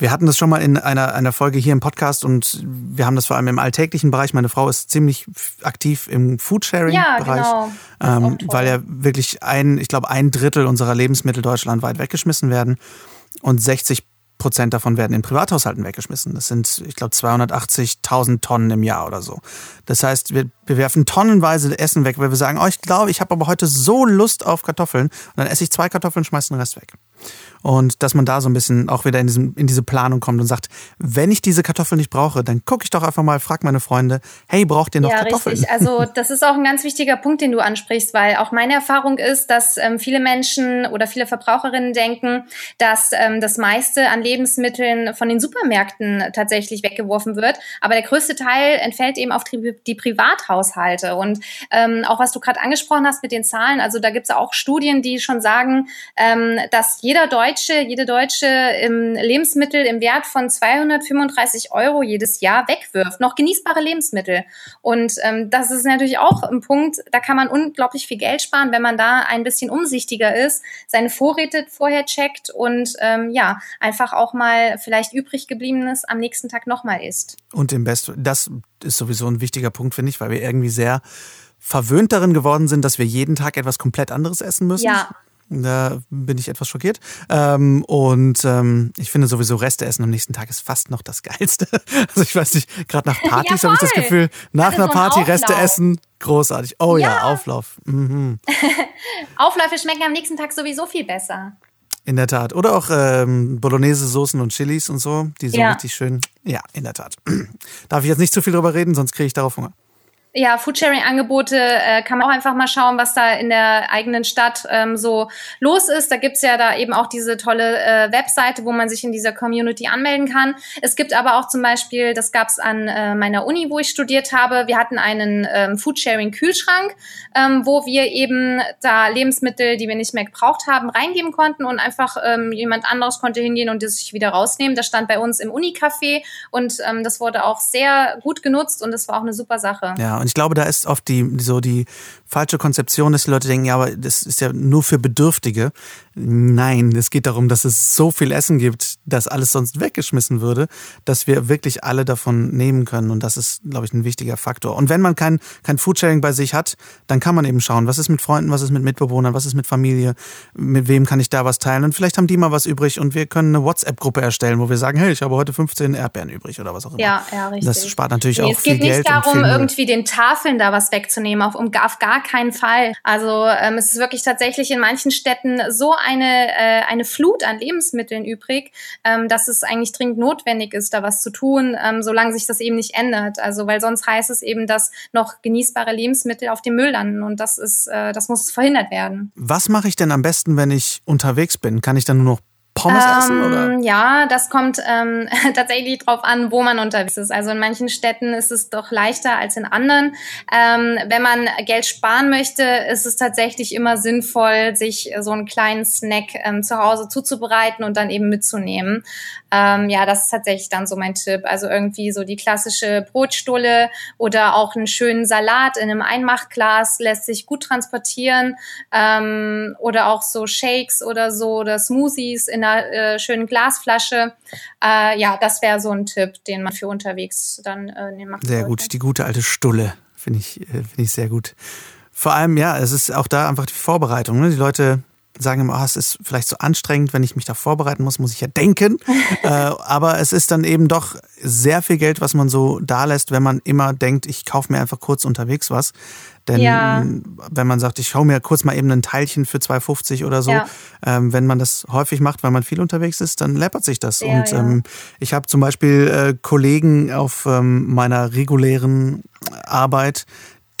wir hatten das schon mal in einer, einer Folge hier im Podcast und wir haben das vor allem im alltäglichen Bereich. Meine Frau ist ziemlich aktiv im Foodsharing-Bereich, Ja, genau. Ähm, weil ja wirklich ein, ich glaube, ein Drittel unserer Lebensmittel deutschlandweit weggeschmissen werden und 60 Prozent davon werden in Privathaushalten weggeschmissen. Das sind, ich glaube, 280.000 Tonnen im Jahr oder so. Das heißt, wir, wir werfen tonnenweise Essen weg, weil wir sagen, oh, ich glaube, ich habe aber heute so Lust auf Kartoffeln. Und dann esse ich zwei Kartoffeln, schmeiße den Rest weg. Und dass man da so ein bisschen auch wieder in, diesem, in diese Planung kommt und sagt, wenn ich diese Kartoffeln nicht brauche, dann gucke ich doch einfach mal, frag meine Freunde, hey, braucht ihr noch ja, Kartoffeln? richtig. Also das ist auch ein ganz wichtiger Punkt, den du ansprichst, weil auch meine Erfahrung ist, dass ähm, viele Menschen oder viele Verbraucherinnen denken, dass ähm, das meiste an Lebensmitteln von den Supermärkten tatsächlich weggeworfen wird. Aber der größte Teil entfällt eben auf die, die Privathaushalte. Und ähm, auch was du gerade angesprochen hast mit den Zahlen, also da gibt es auch Studien, die schon sagen, ähm, dass jeder Deutsche, jede Deutsche im Lebensmittel im Wert von 235 Euro jedes Jahr wegwirft. Noch genießbare Lebensmittel. Und ähm, das ist natürlich auch ein Punkt, da kann man unglaublich viel Geld sparen, wenn man da ein bisschen umsichtiger ist, seine Vorräte vorher checkt und ähm, ja, einfach auch mal vielleicht übrig gebliebenes am nächsten Tag nochmal isst. Und im Best, das ist sowieso ein wichtiger Punkt, finde ich, weil wir irgendwie sehr verwöhnt darin geworden sind, dass wir jeden Tag etwas komplett anderes essen müssen. Ja. Da bin ich etwas schockiert. Ähm, und ähm, ich finde sowieso Reste essen am nächsten Tag ist fast noch das Geilste. Also ich weiß nicht, gerade nach Partys Ja, habe ich das. Gefühl, nach einer so Party Reste essen, großartig. Oh ja, Ja. Auflauf. Mhm. Aufläufe schmecken am nächsten Tag sowieso viel besser. In der Tat. Oder auch ähm, Bolognese-Soßen und Chilis und so, die so Ja. richtig schön. Ja, in der Tat. Darf ich jetzt nicht zu viel drüber reden, sonst kriege ich darauf Hunger. Ja, Foodsharing-Angebote äh, kann man auch einfach mal schauen, was da in der eigenen Stadt ähm, so los ist. Da gibt's ja da eben auch diese tolle äh, Webseite, wo man sich in dieser Community anmelden kann. Es gibt aber auch zum Beispiel, das gab's an äh, meiner Uni, wo ich studiert habe, wir hatten einen ähm, Foodsharing-Kühlschrank, ähm, wo wir eben da Lebensmittel, die wir nicht mehr gebraucht haben, reingeben konnten und einfach ähm, jemand anderes konnte hingehen und das sich wieder rausnehmen. Das stand bei uns im Unicafé und ähm, das wurde auch sehr gut genutzt und das war auch eine super Sache. Ja, und ich glaube, da ist oft die, so die falsche Konzeption, dass die Leute denken, ja, aber das ist ja nur für Bedürftige. Nein, es geht darum, dass es so viel Essen gibt, dass alles sonst weggeschmissen würde, dass wir wirklich alle davon nehmen können. Und das ist, glaube ich, ein wichtiger Faktor. Und wenn man kein, kein Foodsharing bei sich hat, dann kann man eben schauen, was ist mit Freunden, was ist mit Mitbewohnern, was ist mit Familie, mit wem kann ich da was teilen. Und vielleicht haben die mal was übrig und wir können eine WhatsApp-Gruppe erstellen, wo wir sagen, hey, ich habe heute 15 Erdbeeren übrig oder was auch immer. Ja, ja, richtig. Das spart natürlich nee, auch viel Geld. Es geht nicht darum, irgendwie den Tafeln da was wegzunehmen, auf, um, auf gar keinen Fall. Also ähm, es ist wirklich tatsächlich in manchen Städten so eine, äh, eine Flut an Lebensmitteln übrig, ähm, dass es eigentlich dringend notwendig ist, da was zu tun, ähm, solange sich das eben nicht ändert. Also weil sonst heißt es eben, dass noch genießbare Lebensmittel auf dem Müll landen und das ist, äh, das muss verhindert werden. Was mache ich denn am besten, wenn ich unterwegs bin? Kann ich dann nur noch Pommes ähm, essen? Oder? Ja, das kommt ähm, tatsächlich drauf an, wo man unterwegs ist. Also in manchen Städten ist es doch leichter als in anderen. Ähm, wenn man Geld sparen möchte, ist es tatsächlich immer sinnvoll, sich so einen kleinen Snack ähm, zu Hause zuzubereiten und dann eben mitzunehmen. Ähm, ja, das ist tatsächlich dann so mein Tipp. Also irgendwie so die klassische Brotstulle oder auch einen schönen Salat in einem Einmachglas lässt sich gut transportieren. Ähm, oder auch so Shakes oder so oder Smoothies in einer äh, schönen Glasflasche. Äh, ja, das wäre so ein Tipp, den man für unterwegs dann äh, nehmen Sehr sollte. gut, die gute alte Stulle finde ich, äh, finde ich sehr gut. Vor allem, ja, es ist auch da einfach die Vorbereitung. Ne? Die Leute sagen immer, oh, es ist vielleicht so anstrengend, wenn ich mich da vorbereiten muss, muss ich ja denken. äh, aber es ist dann eben doch sehr viel Geld, was man so da lässt, wenn man immer denkt, ich kaufe mir einfach kurz unterwegs was. Denn ja. wenn man sagt, ich schaue mir kurz mal eben ein Teilchen für 2,50 oder so, ja. ähm, wenn man das häufig macht, weil man viel unterwegs ist, dann läppert sich das. Ja, Und ähm, ich habe zum Beispiel äh, Kollegen auf ähm, meiner regulären Arbeit,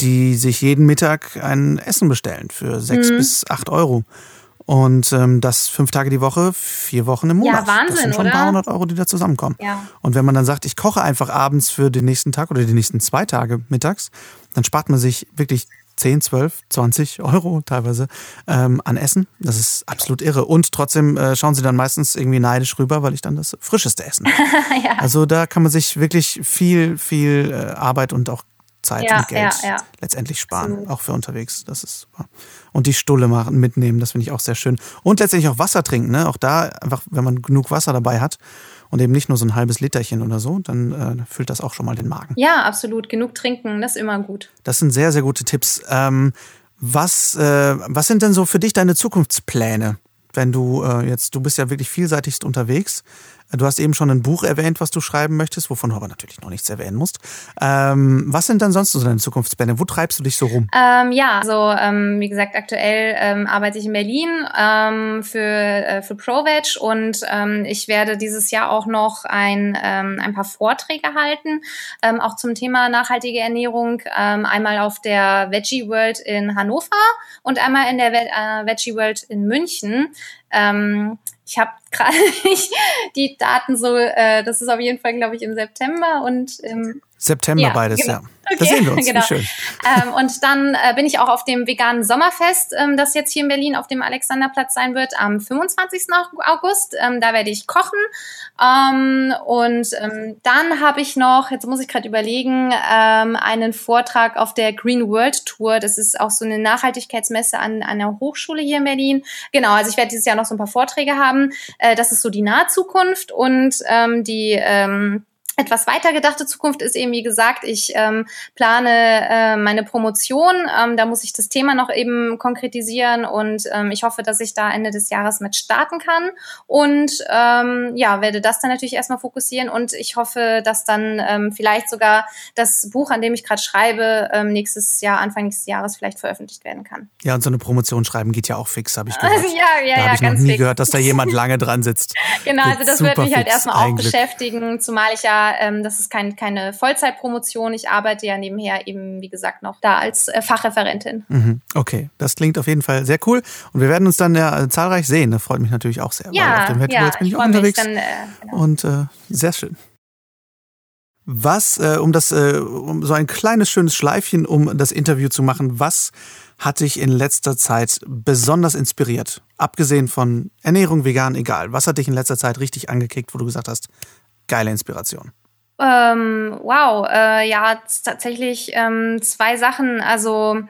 die sich jeden Mittag ein Essen bestellen für sechs mhm. bis acht Euro. Und ähm, das fünf Tage die Woche, vier Wochen im Monat. Ja, Wahnsinn, das sind schon oder? ein paar hundert Euro, die da zusammenkommen. Ja. Und wenn man dann sagt, ich koche einfach abends für den nächsten Tag oder die nächsten zwei Tage mittags, dann spart man sich wirklich 10, 12, 20 Euro teilweise ähm, an Essen. Das ist absolut irre. Und trotzdem äh, schauen sie dann meistens irgendwie neidisch rüber, weil ich dann das frischeste Essen habe. ja. Also da kann man sich wirklich viel, viel äh, Arbeit und auch Zeit ja, und Geld ja, ja. letztendlich sparen, Absolut. auch für unterwegs. Das ist super. Und die Stulle machen, mitnehmen, das finde ich auch sehr schön. Und letztendlich auch Wasser trinken, ne? Auch da einfach, wenn man genug Wasser dabei hat und eben nicht nur so ein halbes Literchen oder so, dann äh, füllt das auch schon mal den Magen. Ja, absolut. Genug trinken, das ist immer gut. Das sind sehr, sehr gute Tipps. Ähm, was, äh, was sind denn so für dich deine Zukunftspläne? Wenn du äh, jetzt, du bist ja wirklich vielseitigst unterwegs. Du hast eben schon ein Buch erwähnt, was du schreiben möchtest, wovon du aber natürlich noch nichts erwähnen musst. Ähm, was sind dann sonst so deine Zukunftspläne? Wo treibst du dich so rum? Ähm, ja, also ähm, wie gesagt, aktuell ähm, arbeite ich in Berlin ähm, für, äh, für ProVeg und ähm, ich werde dieses Jahr auch noch ein, ein paar Vorträge halten, auch zum Thema nachhaltige Ernährung. Einmal auf der Veggie World in Hannover und einmal in der äh, Veggie World in München. Ähm, ich habe gerade nicht die Daten so, äh, das ist auf jeden Fall, glaube ich, im September und im September ja, beides, genau. ja. Okay, da sehen wir uns, genau. schön. Ähm, und dann äh, bin ich auch auf dem veganen Sommerfest, ähm, das jetzt hier in Berlin auf dem Alexanderplatz sein wird, am 25. August. Ähm, da werde ich kochen. Ähm, und ähm, dann habe ich noch, jetzt muss ich gerade überlegen, ähm, einen Vortrag auf der Green World Tour. Das ist auch so eine Nachhaltigkeitsmesse an, an der Hochschule hier in Berlin. Genau, also ich werde dieses Jahr noch so ein paar Vorträge haben. Äh, das ist so die Nahzukunft und ähm, die etwas weiter gedachte Zukunft ist eben, wie gesagt, ich ähm, plane äh, meine Promotion. Ähm, da muss ich das Thema noch eben konkretisieren und ähm, ich hoffe, dass ich da Ende des Jahres mit starten kann. Und ähm, ja, werde das dann natürlich erstmal fokussieren und ich hoffe, dass dann ähm, vielleicht sogar das Buch, an dem ich gerade schreibe, ähm, nächstes Jahr, Anfang nächstes Jahres vielleicht veröffentlicht werden kann. Ja, und so eine Promotion schreiben geht ja auch fix, habe ich gehört. ja, ja, da ja, habe ich noch nie fix. gehört, dass da jemand lange dran sitzt. genau, also das wird mich halt erstmal auch beschäftigen, zumal ich ja aber ähm, das ist kein, keine Vollzeitpromotion. Ich arbeite ja nebenher eben, wie gesagt, noch da als äh, Fachreferentin. Mhm. Okay, das klingt auf jeden Fall sehr cool. Und wir werden uns dann ja äh, zahlreich sehen. Das freut mich natürlich auch sehr. Ja, auf dem ja, jetzt bin ich, ich auch unterwegs. Dann, äh, genau. Und äh, sehr schön. Was, äh, um das, äh, um so ein kleines schönes Schleifchen, um das Interview zu machen, was hat dich in letzter Zeit besonders inspiriert? Abgesehen von Ernährung, vegan, egal. Was hat dich in letzter Zeit richtig angekickt, wo du gesagt hast, geile Inspiration? Ähm, wow, äh, ja, tatsächlich ähm, zwei Sachen. Also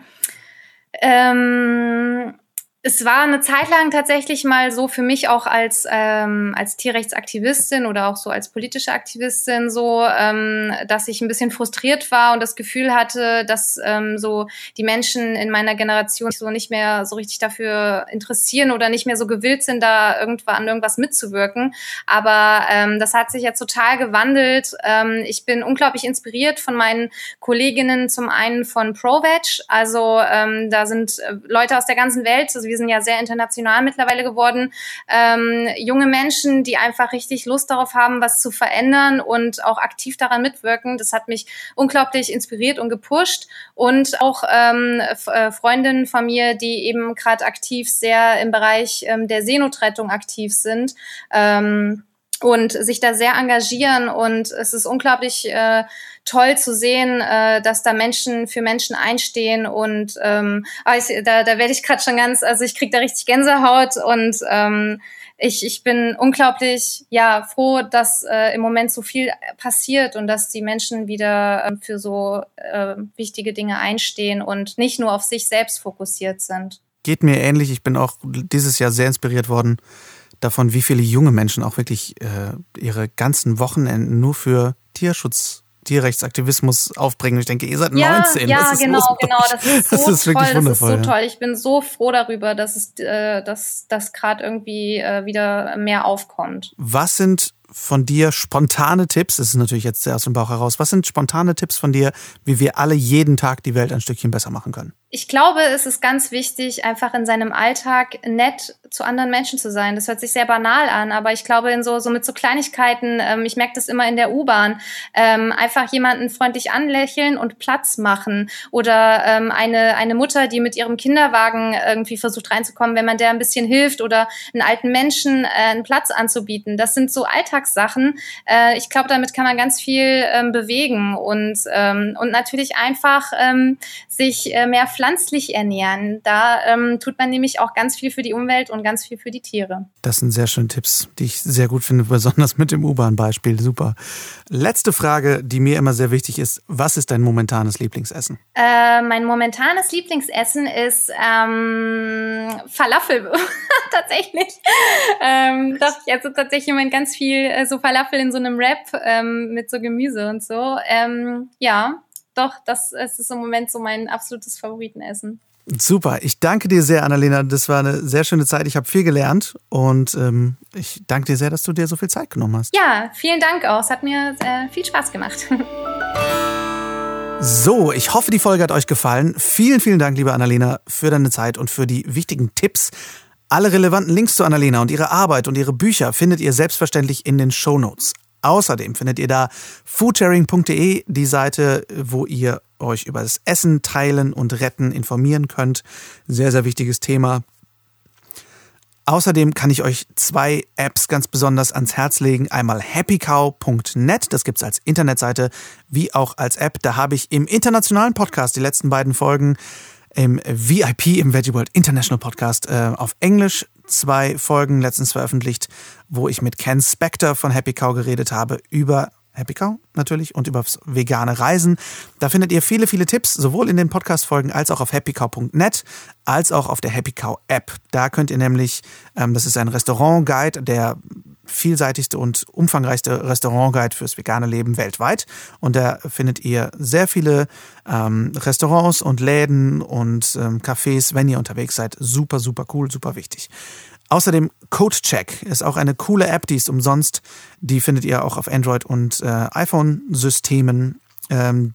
ähm, es war eine Zeit lang tatsächlich mal so für mich auch als ähm, als Tierrechtsaktivistin oder auch so als politische Aktivistin so, ähm, dass ich ein bisschen frustriert war und das Gefühl hatte, dass ähm, so die Menschen in meiner Generation so nicht mehr so richtig dafür interessieren oder nicht mehr so gewillt sind, da irgendwann an irgendwas mitzuwirken. Aber ähm, das hat sich jetzt total gewandelt. Ähm, ich bin unglaublich inspiriert von meinen Kolleginnen, zum einen von ProVeg, also ähm, da sind äh, Leute aus der ganzen Welt, also wir sind ja sehr international mittlerweile geworden, ähm, junge Menschen, die einfach richtig Lust darauf haben, was zu verändern und auch aktiv daran mitwirken. Das hat mich unglaublich inspiriert und gepusht. Und auch ähm, äh, Freundinnen von mir, die eben gerade aktiv sehr im Bereich ähm, der Seenotrettung aktiv sind. Ähm, und sich da sehr engagieren und es ist unglaublich äh, toll zu sehen, äh, dass da Menschen für Menschen einstehen und ähm, ah, ich, da, da werde ich gerade schon ganz, also ich kriege da richtig Gänsehaut und ähm, ich, ich bin unglaublich ja froh, dass äh, im Moment so viel passiert und dass die Menschen wieder äh, für so äh, wichtige Dinge einstehen und nicht nur auf sich selbst fokussiert sind. Geht mir ähnlich. Ich bin auch dieses Jahr sehr inspiriert worden davon, wie viele junge Menschen auch wirklich äh, ihre ganzen Wochenenden nur für Tierschutz Tierrechtsaktivismus aufbringen. Ich denke, ihr seid ja, 19. Ja, genau, genau. Das ist so das ist toll. Wirklich wundervoll, das ist so toll. Ich bin so froh darüber, dass es, äh, dass das gerade irgendwie äh, wieder mehr aufkommt. Was sind von dir spontane Tipps? Das ist natürlich jetzt sehr aus dem Bauch heraus. Was sind spontane Tipps von dir, wie wir alle jeden Tag die Welt ein Stückchen besser machen können? Ich glaube, es ist ganz wichtig, einfach in seinem Alltag nett zu anderen Menschen zu sein. Das hört sich sehr banal an, aber ich glaube, in so, so mit so Kleinigkeiten, ähm, ich merke das immer in der U-Bahn, ähm, einfach jemanden freundlich anlächeln und Platz machen. Oder ähm, eine, eine Mutter, die mit ihrem Kinderwagen irgendwie versucht reinzukommen, wenn man der ein bisschen hilft oder einen alten Menschen äh, einen Platz anzubieten. Das sind so Alltagssachen. Äh, ich glaube, damit kann man ganz viel ähm, bewegen und, ähm, und natürlich einfach ähm, sich äh, mehr pflanzlich ernähren. Da ähm, tut man nämlich auch ganz viel für die Umwelt und ganz viel für die Tiere. Das sind sehr schöne Tipps, die ich sehr gut finde, besonders mit dem U-Bahn-Beispiel. Super. Letzte Frage, die mir immer sehr wichtig ist. Was ist dein momentanes Lieblingsessen? Äh, mein momentanes Lieblingsessen ist ähm, Falafel. tatsächlich. Ähm, doch, ich esse tatsächlich im Moment ganz viel äh, so Falafel in so einem Wrap ähm, mit so Gemüse und so. Ähm, ja, doch, das ist im Moment so mein absolutes Favoritenessen. Super, ich danke dir sehr, Annalena. Das war eine sehr schöne Zeit. Ich habe viel gelernt und ähm, ich danke dir sehr, dass du dir so viel Zeit genommen hast. Ja, vielen Dank auch. Es hat mir äh, viel Spaß gemacht. So, ich hoffe, die Folge hat euch gefallen. Vielen, vielen Dank, liebe Annalena, für deine Zeit und für die wichtigen Tipps. Alle relevanten Links zu Annalena und ihre Arbeit und ihre Bücher findet ihr selbstverständlich in den Show Notes. Außerdem findet ihr da foodsharing.de, die Seite, wo ihr euch über das Essen teilen und retten informieren könnt. Sehr, sehr wichtiges Thema. Außerdem kann ich euch zwei Apps ganz besonders ans Herz legen. Einmal happycow.net, das gibt's als Internetseite, wie auch als App. Da habe ich im internationalen Podcast die letzten beiden Folgen im VIP, im Veggie World International Podcast äh, auf Englisch zwei Folgen letztens veröffentlicht, wo ich mit Ken Spector von Happy Cow geredet habe über Happy Cow natürlich und über vegane Reisen. Da findet ihr viele, viele Tipps, sowohl in den Podcast-Folgen als auch auf happycow.net, als auch auf der Happy Cow App. Da könnt ihr nämlich, ähm, das ist ein Restaurant-Guide, der vielseitigste und umfangreichste Restaurantguide fürs vegane Leben weltweit. Und da findet ihr sehr viele ähm, Restaurants und Läden und ähm, Cafés, wenn ihr unterwegs seid. Super, super cool, super wichtig. Außerdem CodeCheck ist auch eine coole App, die ist umsonst. Die findet ihr auch auf Android und äh, iPhone-Systemen. Ähm,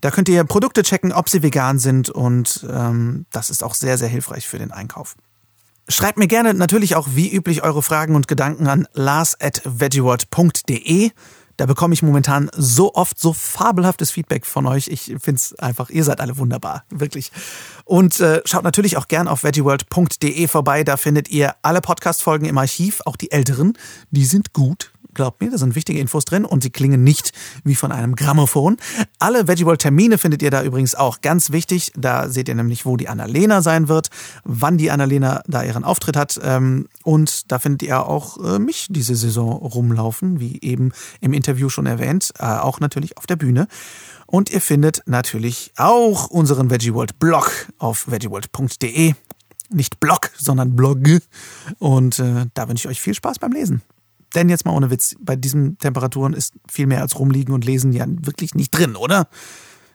da könnt ihr Produkte checken, ob sie vegan sind und ähm, das ist auch sehr, sehr hilfreich für den Einkauf. Schreibt mir gerne natürlich auch wie üblich eure Fragen und Gedanken an lars.veggieworld.de. Da bekomme ich momentan so oft so fabelhaftes Feedback von euch. Ich finde es einfach, ihr seid alle wunderbar, wirklich. Und äh, schaut natürlich auch gern auf veggieworld.de vorbei. Da findet ihr alle Podcast-Folgen im Archiv, auch die älteren. Die sind gut. Glaubt mir, da sind wichtige Infos drin und sie klingen nicht wie von einem Grammophon. Alle Veggie World Termine findet ihr da übrigens auch ganz wichtig. Da seht ihr nämlich, wo die Annalena sein wird, wann die Annalena da ihren Auftritt hat. Ähm, und da findet ihr auch äh, mich diese Saison rumlaufen, wie eben im Interview schon erwähnt, äh, auch natürlich auf der Bühne. Und ihr findet natürlich auch unseren Veggie World Blog auf veggieworld.de. Nicht Blog, sondern Blog. Und äh, da wünsche ich euch viel Spaß beim Lesen. Denn jetzt mal ohne Witz, bei diesen Temperaturen ist viel mehr als rumliegen und lesen ja wirklich nicht drin, oder?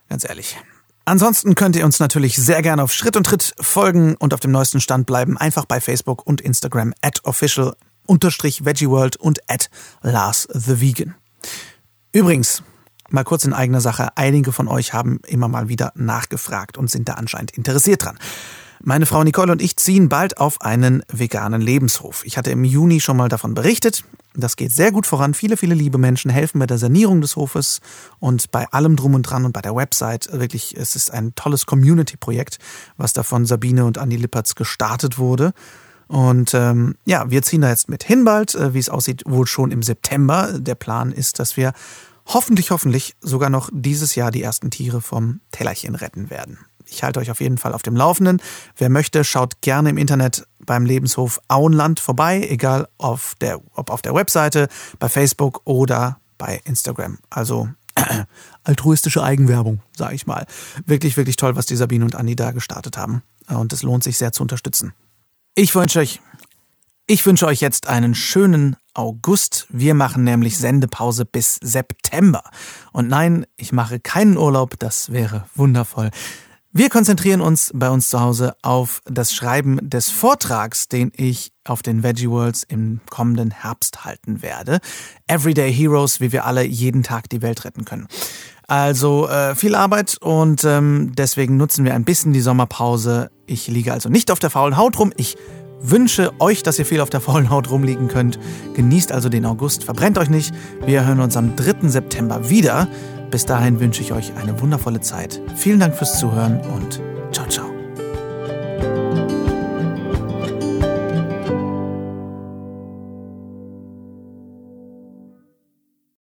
Ganz ehrlich. Ansonsten könnt ihr uns natürlich sehr gerne auf Schritt und Tritt folgen und auf dem neuesten Stand bleiben. Einfach bei Facebook und Instagram at official unterstrich veggieworld und at Lars the Vegan. Übrigens, mal kurz in eigener Sache, einige von euch haben immer mal wieder nachgefragt und sind da anscheinend interessiert dran. Meine Frau Nicole und ich ziehen bald auf einen veganen Lebenshof. Ich hatte im Juni schon mal davon berichtet. Das geht sehr gut voran. Viele, viele liebe Menschen helfen bei der Sanierung des Hofes und bei allem drum und dran und bei der Website. Wirklich, es ist ein tolles Community-Projekt, was da von Sabine und Andi Lippertz gestartet wurde. Und ähm, ja, wir ziehen da jetzt mit hin bald, äh, wie es aussieht, wohl schon im September. Der Plan ist, dass wir hoffentlich, hoffentlich sogar noch dieses Jahr die ersten Tiere vom Tellerchen retten werden. Ich halte euch auf jeden Fall auf dem Laufenden. Wer möchte, schaut gerne im Internet beim Lebenshof Auenland vorbei, egal auf der, ob auf der Webseite, bei Facebook oder bei Instagram. Also altruistische Eigenwerbung, sage ich mal. Wirklich, wirklich toll, was die Sabine und Andi da gestartet haben. Und es lohnt sich sehr zu unterstützen. Ich wünsche euch, ich wünsche euch jetzt einen schönen August. Wir machen nämlich Sendepause bis September. Und nein, ich mache keinen Urlaub, das wäre wundervoll. Wir konzentrieren uns bei uns zu Hause auf das Schreiben des Vortrags, den ich auf den Veggie Worlds im kommenden Herbst halten werde. Everyday Heroes, wie wir alle jeden Tag die Welt retten können. Also äh, viel Arbeit und ähm, deswegen nutzen wir ein bisschen die Sommerpause. Ich liege also nicht auf der faulen Haut rum. Ich wünsche euch, dass ihr viel auf der faulen Haut rumliegen könnt. Genießt also den August, verbrennt euch nicht. Wir hören uns am 3. September wieder. Bis dahin wünsche ich euch eine wundervolle Zeit. Vielen Dank fürs Zuhören und ciao, ciao.